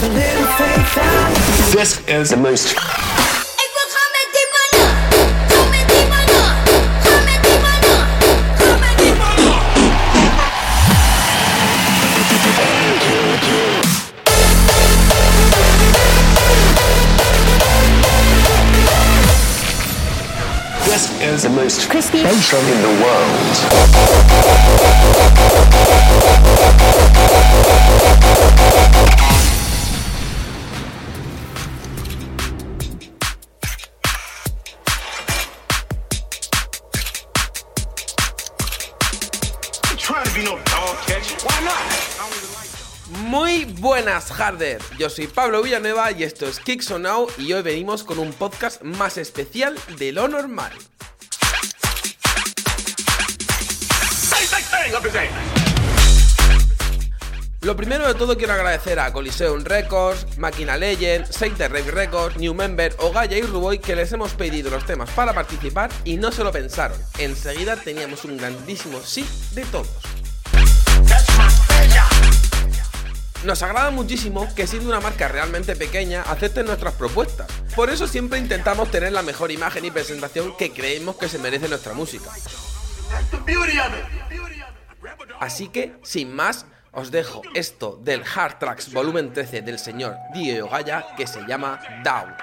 This is the most This is the most Crispy. bass drum in the world. Yo soy Pablo Villanueva y esto es Kicks on Now y hoy venimos con un podcast más especial de lo normal. Lo primero de todo quiero agradecer a Coliseum Records, Máquina Legend, Save Rave Records, New Member, Ogaya y Ruboy que les hemos pedido los temas para participar y no se lo pensaron. Enseguida teníamos un grandísimo sí de todos. Nos agrada muchísimo que siendo una marca realmente pequeña acepten nuestras propuestas. Por eso siempre intentamos tener la mejor imagen y presentación que creemos que se merece nuestra música. Así que, sin más, os dejo esto del Hard Tracks volumen 13 del señor Dio Ogaya que se llama Down.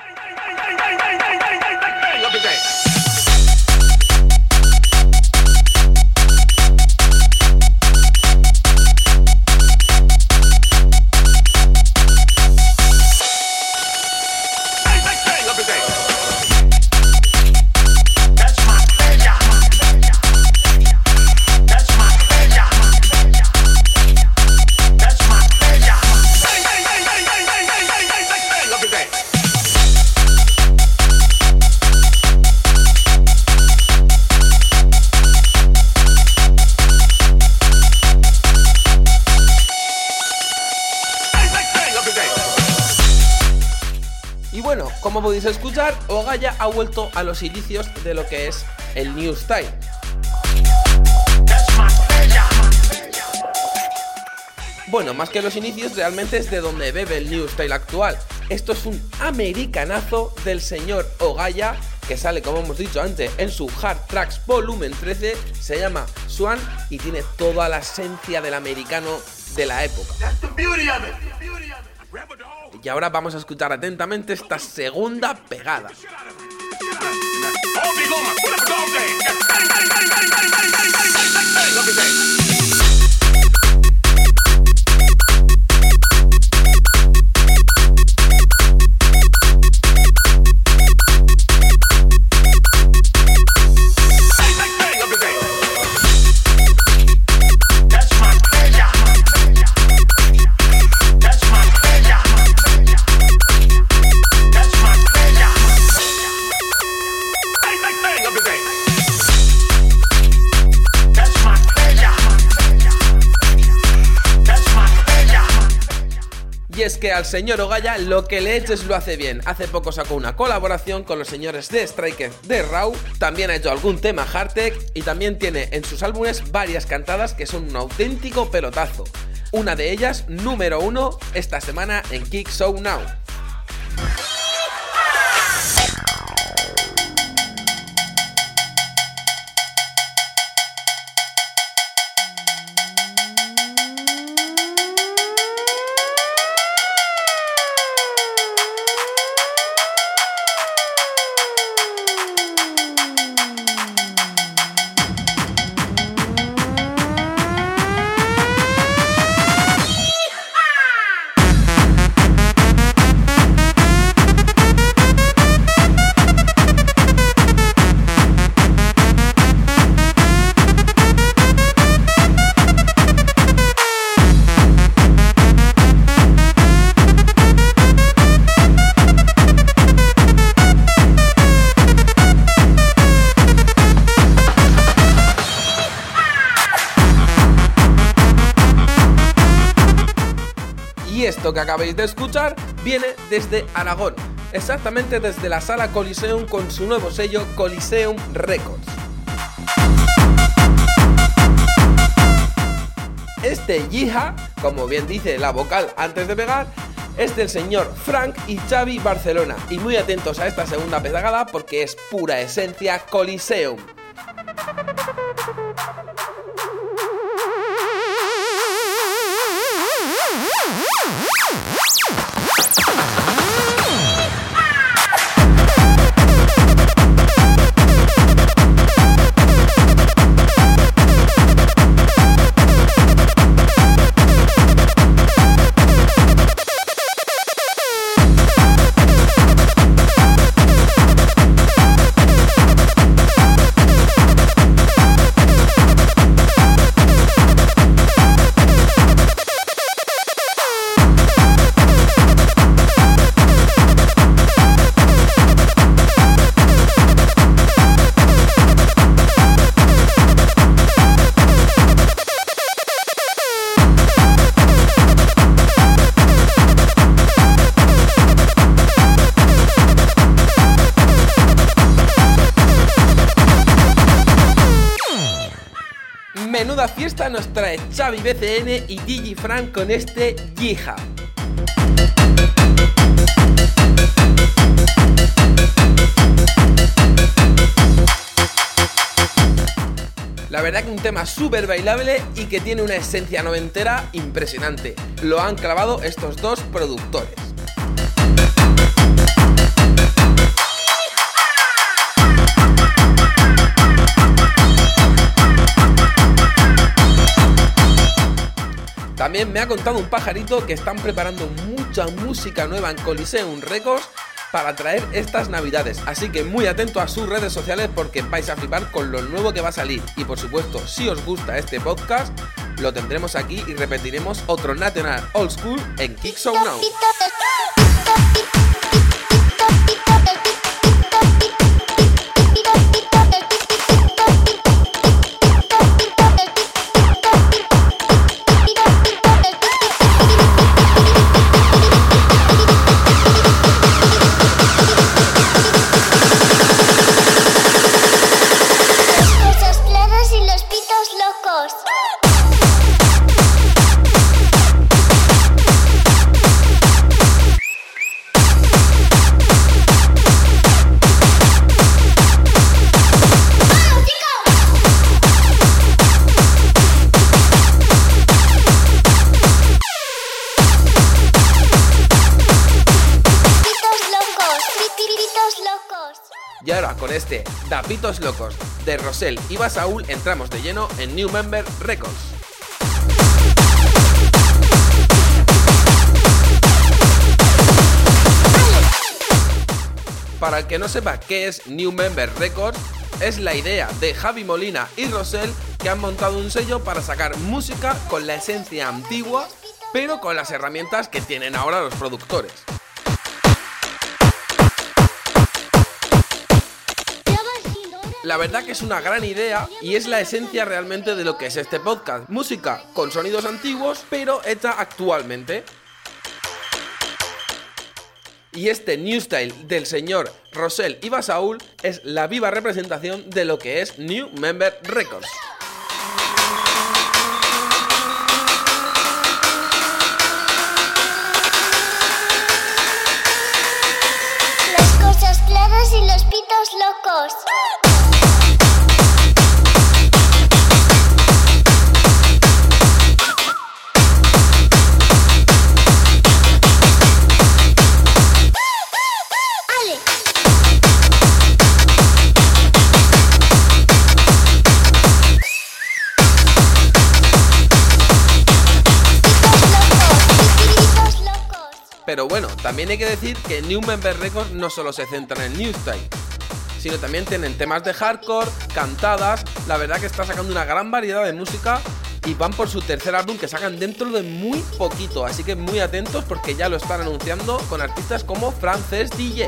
Ogaya ha vuelto a los inicios de lo que es el New Style. Bueno, más que los inicios, realmente es de donde bebe el New Style actual. Esto es un americanazo del señor Ogaya, que sale, como hemos dicho antes, en su Hard Tracks Volumen 13, se llama Swan y tiene toda la esencia del americano de la época. Beauty. Y ahora vamos a escuchar atentamente esta segunda pegada. Al señor Ogaya lo que le eches lo hace bien. Hace poco sacó una colaboración con los señores de Striker de Raw, también ha hecho algún tema hardtech y también tiene en sus álbumes varias cantadas que son un auténtico pelotazo. Una de ellas, número uno, esta semana en Kick Show Now. Y esto que acabáis de escuchar viene desde Aragón, exactamente desde la sala Coliseum con su nuevo sello Coliseum Records. Este Yiha, como bien dice la vocal antes de pegar, es del señor Frank y Xavi Barcelona. Y muy atentos a esta segunda pedagada porque es pura esencia Coliseum. Xavi BCN y Gigi Frank con este Yija. La verdad que un tema súper bailable y que tiene una esencia noventera impresionante. Lo han clavado estos dos productores. También me ha contado un pajarito que están preparando mucha música nueva en Coliseum Records para traer estas navidades. Así que muy atento a sus redes sociales porque vais a flipar con lo nuevo que va a salir. Y por supuesto, si os gusta este podcast, lo tendremos aquí y repetiremos otro National Old School en Kick Now. Dapitos Locos de Rosel y Basaúl entramos de lleno en New Member Records. Para el que no sepa qué es New Member Records, es la idea de Javi Molina y Rosel que han montado un sello para sacar música con la esencia antigua, pero con las herramientas que tienen ahora los productores. La verdad que es una gran idea y es la esencia realmente de lo que es este podcast. Música con sonidos antiguos, pero hecha actualmente. Y este New Style del señor Rosel y Basaúl es la viva representación de lo que es New Member Records. Las cosas claras y los pitos locos. Pero bueno, también hay que decir que New Member Records no solo se centra en New Style, sino también tienen temas de hardcore, cantadas, la verdad que está sacando una gran variedad de música y van por su tercer álbum que sacan dentro de muy poquito, así que muy atentos porque ya lo están anunciando con artistas como Frances DJ.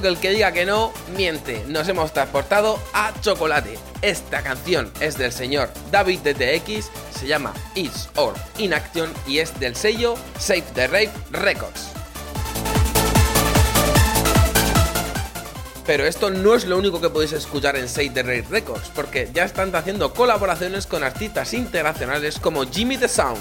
Que el que diga que no, miente. Nos hemos transportado a chocolate. Esta canción es del señor David DTX, se llama It's or In Action y es del sello Save the Rave Records. Pero esto no es lo único que podéis escuchar en Save the Rave Records, porque ya están haciendo colaboraciones con artistas internacionales como Jimmy the Sound.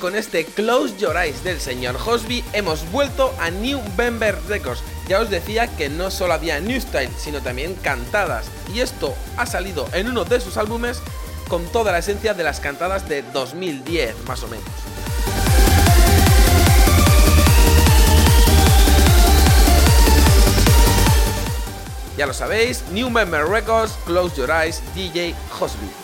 Con este Close Your Eyes del señor Hosby hemos vuelto a New Bember Records. Ya os decía que no solo había New Style, sino también cantadas. Y esto ha salido en uno de sus álbumes con toda la esencia de las cantadas de 2010, más o menos. Ya lo sabéis, New Member Records, Close Your Eyes, DJ Hosby.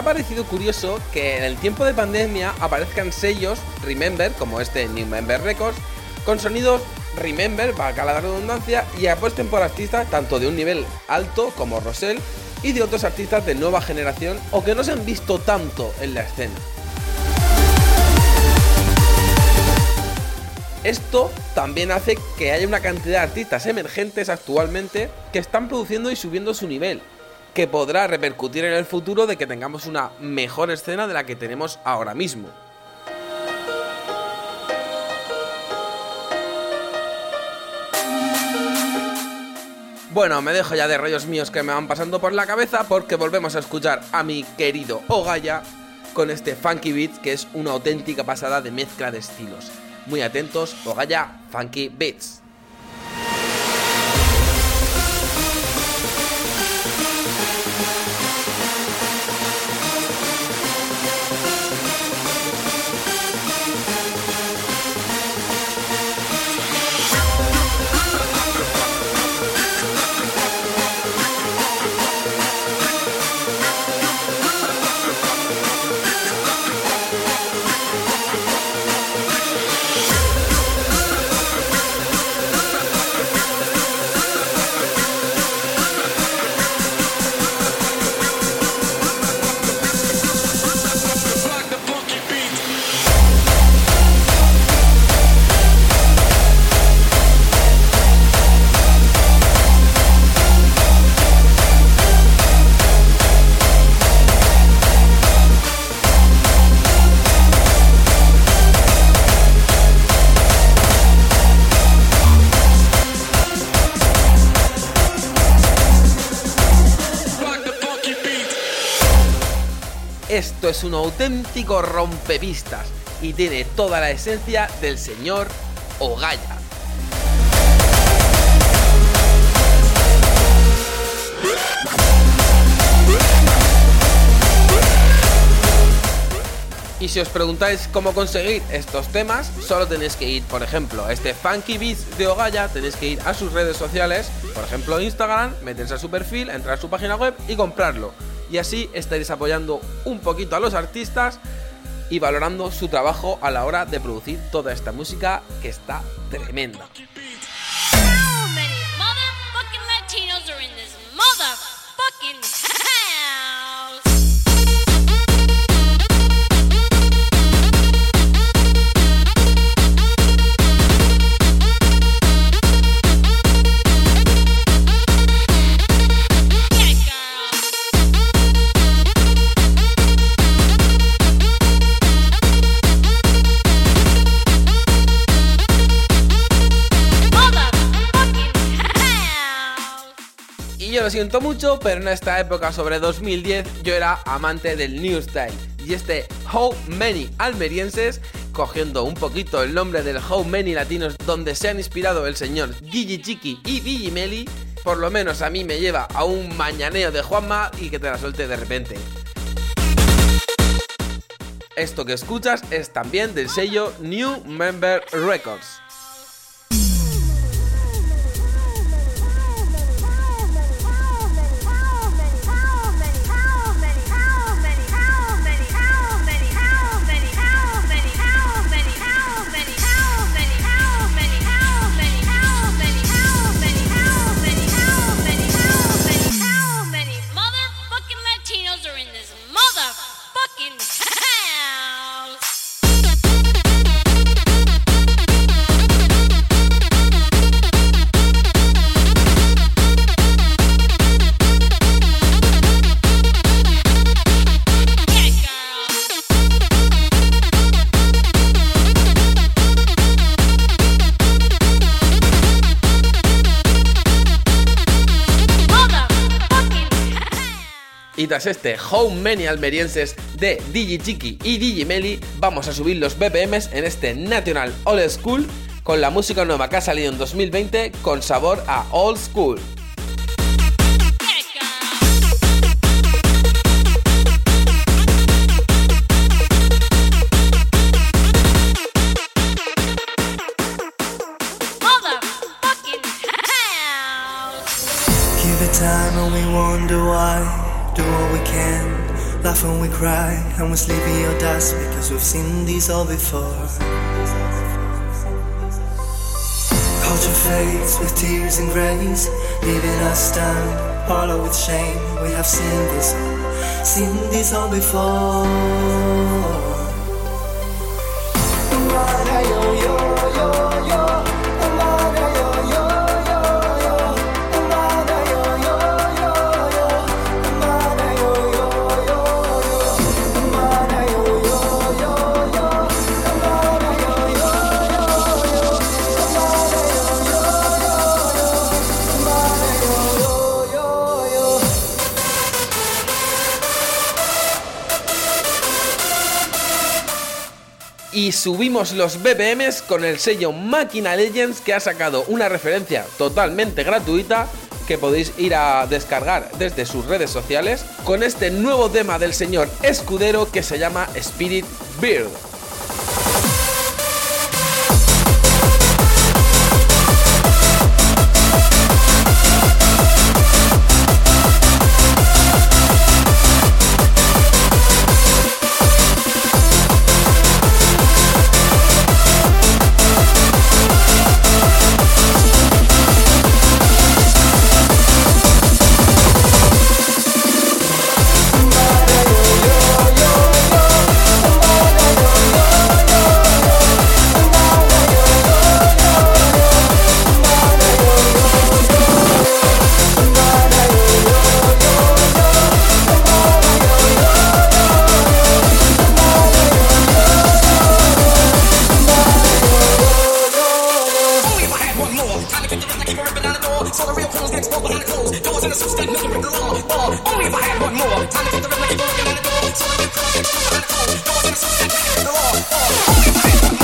Ha parecido curioso que en el tiempo de pandemia aparezcan sellos Remember, como este New Member Records, con sonidos Remember, valga la redundancia, y apuesten por artistas tanto de un nivel alto como Rosell y de otros artistas de nueva generación o que no se han visto tanto en la escena. Esto también hace que haya una cantidad de artistas emergentes actualmente que están produciendo y subiendo su nivel, que podrá repercutir en el futuro de que tengamos una mejor escena de la que tenemos ahora mismo. Bueno, me dejo ya de rollos míos que me van pasando por la cabeza porque volvemos a escuchar a mi querido Ogaya con este Funky Beats que es una auténtica pasada de mezcla de estilos. Muy atentos, Ogaya Funky Beats. Es un auténtico rompevistas y tiene toda la esencia del señor Ogaya. Si os preguntáis cómo conseguir estos temas, solo tenéis que ir, por ejemplo, a este Funky Beats de Ogaya, tenéis que ir a sus redes sociales, por ejemplo Instagram, meterse a su perfil, entrar a su página web y comprarlo. Y así estaréis apoyando un poquito a los artistas y valorando su trabajo a la hora de producir toda esta música que está tremenda. Siento mucho, pero en esta época sobre 2010 yo era amante del New Style. Y este How Many Almerienses, cogiendo un poquito el nombre del How Many Latinos donde se han inspirado el señor Gigi y Gigi Meli, por lo menos a mí me lleva a un mañaneo de Juanma y que te la suelte de repente. Esto que escuchas es también del sello New Member Records. Tras este How Many Almerienses de Digi Chiqui y Digi Meli, vamos a subir los BPMs en este National Old School con la música nueva que ha salido en 2020 con sabor a Old School. Laugh when we cry, and we sleep in your dust because we've seen these all before. Culture fades with tears and grace, leaving us down, hollow with shame. We have seen this all, seen this all before. Y subimos los BPMs con el sello Máquina Legends que ha sacado una referencia totalmente gratuita que podéis ir a descargar desde sus redes sociales con este nuevo tema del señor Escudero que se llama Spirit Bird. the real clones get exposed behind the clothes. Doors in the suits that make you break the law. Or only if I had one more. Time to hit the rhythm, keep on looking at the door. So I get clones exposed behind the clothes. Doors in the suits that nothing can belong. Or only if I had one more.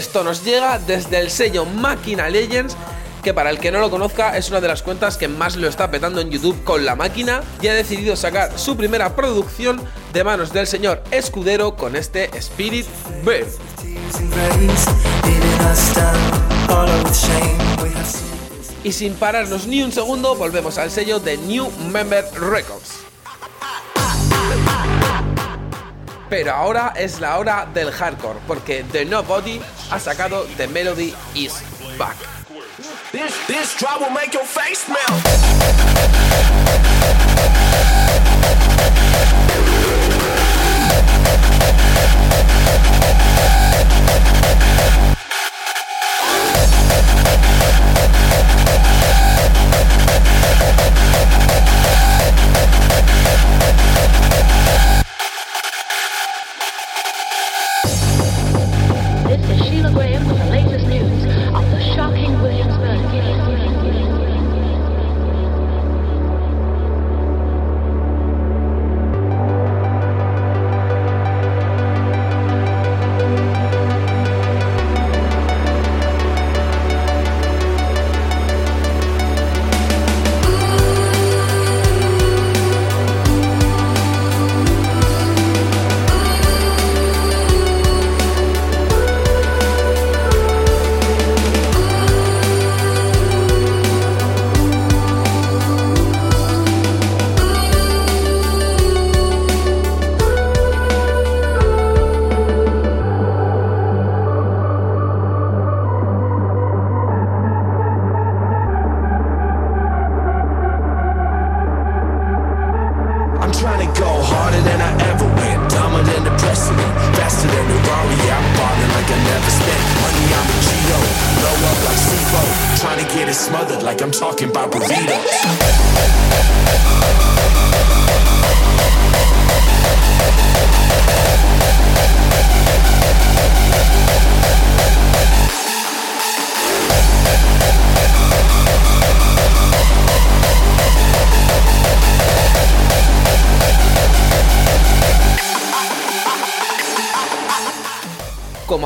Esto nos llega desde el sello Máquina Legends, que para el que no lo conozca es una de las cuentas que más lo está petando en YouTube con la máquina y ha decidido sacar su primera producción de manos del señor Escudero con este Spirit this. Y sin pararnos ni un segundo, volvemos al sello de New Member Records. Pero ahora es la hora del hardcore, porque The Nobody ha sacado The Melody Is Back. This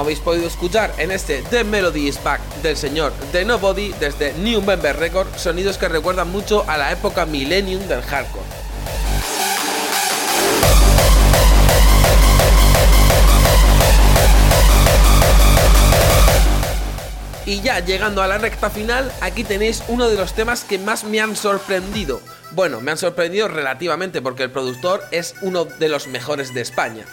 habéis podido escuchar en este The Melody is Back del señor The Nobody desde New Member Record, sonidos que recuerdan mucho a la época millennium del hardcore. Y ya llegando a la recta final, aquí tenéis uno de los temas que más me han sorprendido. Bueno, me han sorprendido relativamente porque el productor es uno de los mejores de España.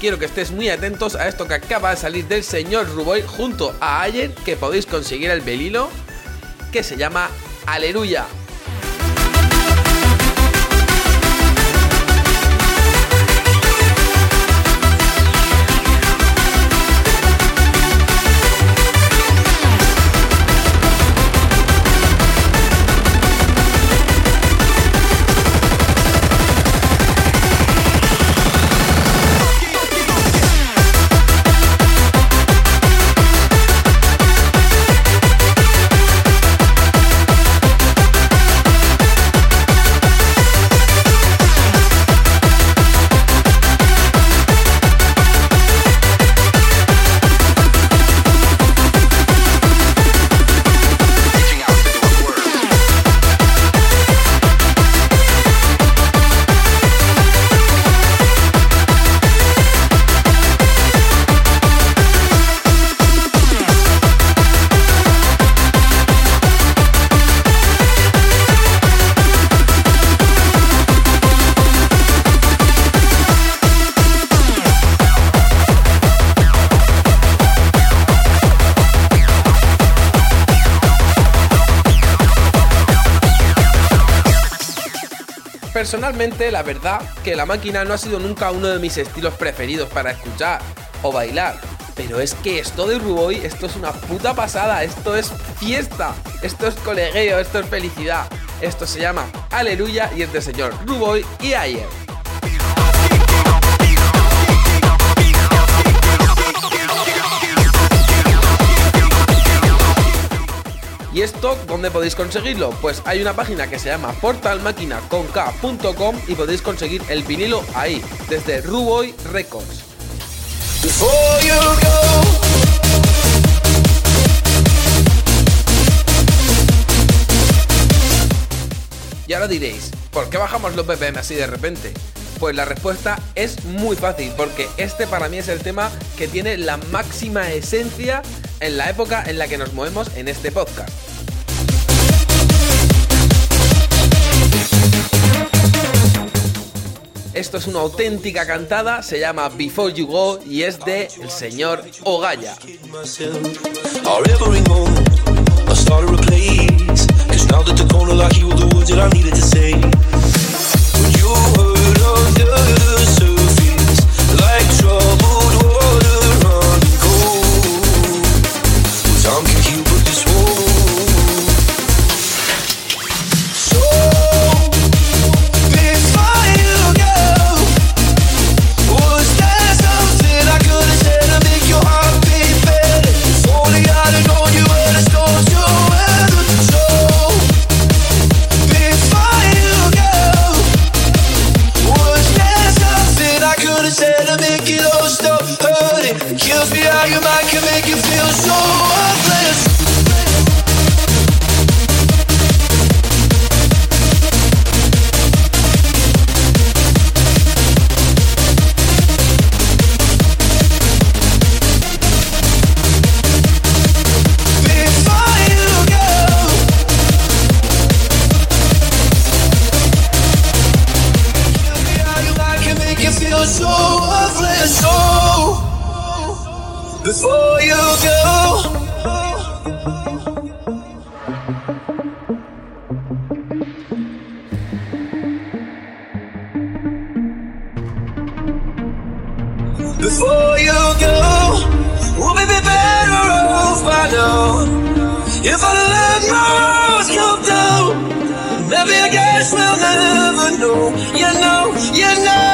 Quiero que estés muy atentos a esto que acaba de salir del señor Ruboy junto a Ayer, que podéis conseguir el velilo, que se llama Aleluya. Personalmente, la verdad que la máquina no ha sido nunca uno de mis estilos preferidos para escuchar o bailar. Pero es que esto de Ruboy, esto es una puta pasada, esto es fiesta, esto es colegueo, esto es felicidad. Esto se llama Aleluya y es de señor Ruboy y Ayer. ¿Y esto dónde podéis conseguirlo? Pues hay una página que se llama portalmaquinaconk.com y podéis conseguir el vinilo ahí, desde Ruboy Records. Y ahora diréis, ¿por qué bajamos los BPM así de repente? Pues la respuesta es muy fácil, porque este para mí es el tema que tiene la máxima esencia en la época en la que nos movemos en este podcast. Esto es una auténtica cantada, se llama Before You Go y es de el señor Ogaya. If I let my walls come down, maybe I guess we'll never know. You know, you know.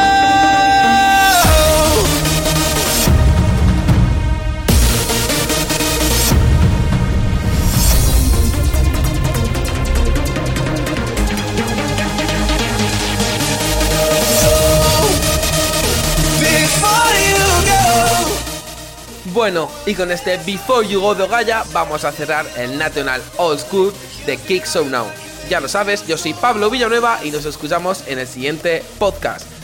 Bueno, y con este Before You Go de Ogaya vamos a cerrar el National Old School de Kick So Now. Ya lo sabes, yo soy Pablo Villanueva y nos escuchamos en el siguiente podcast.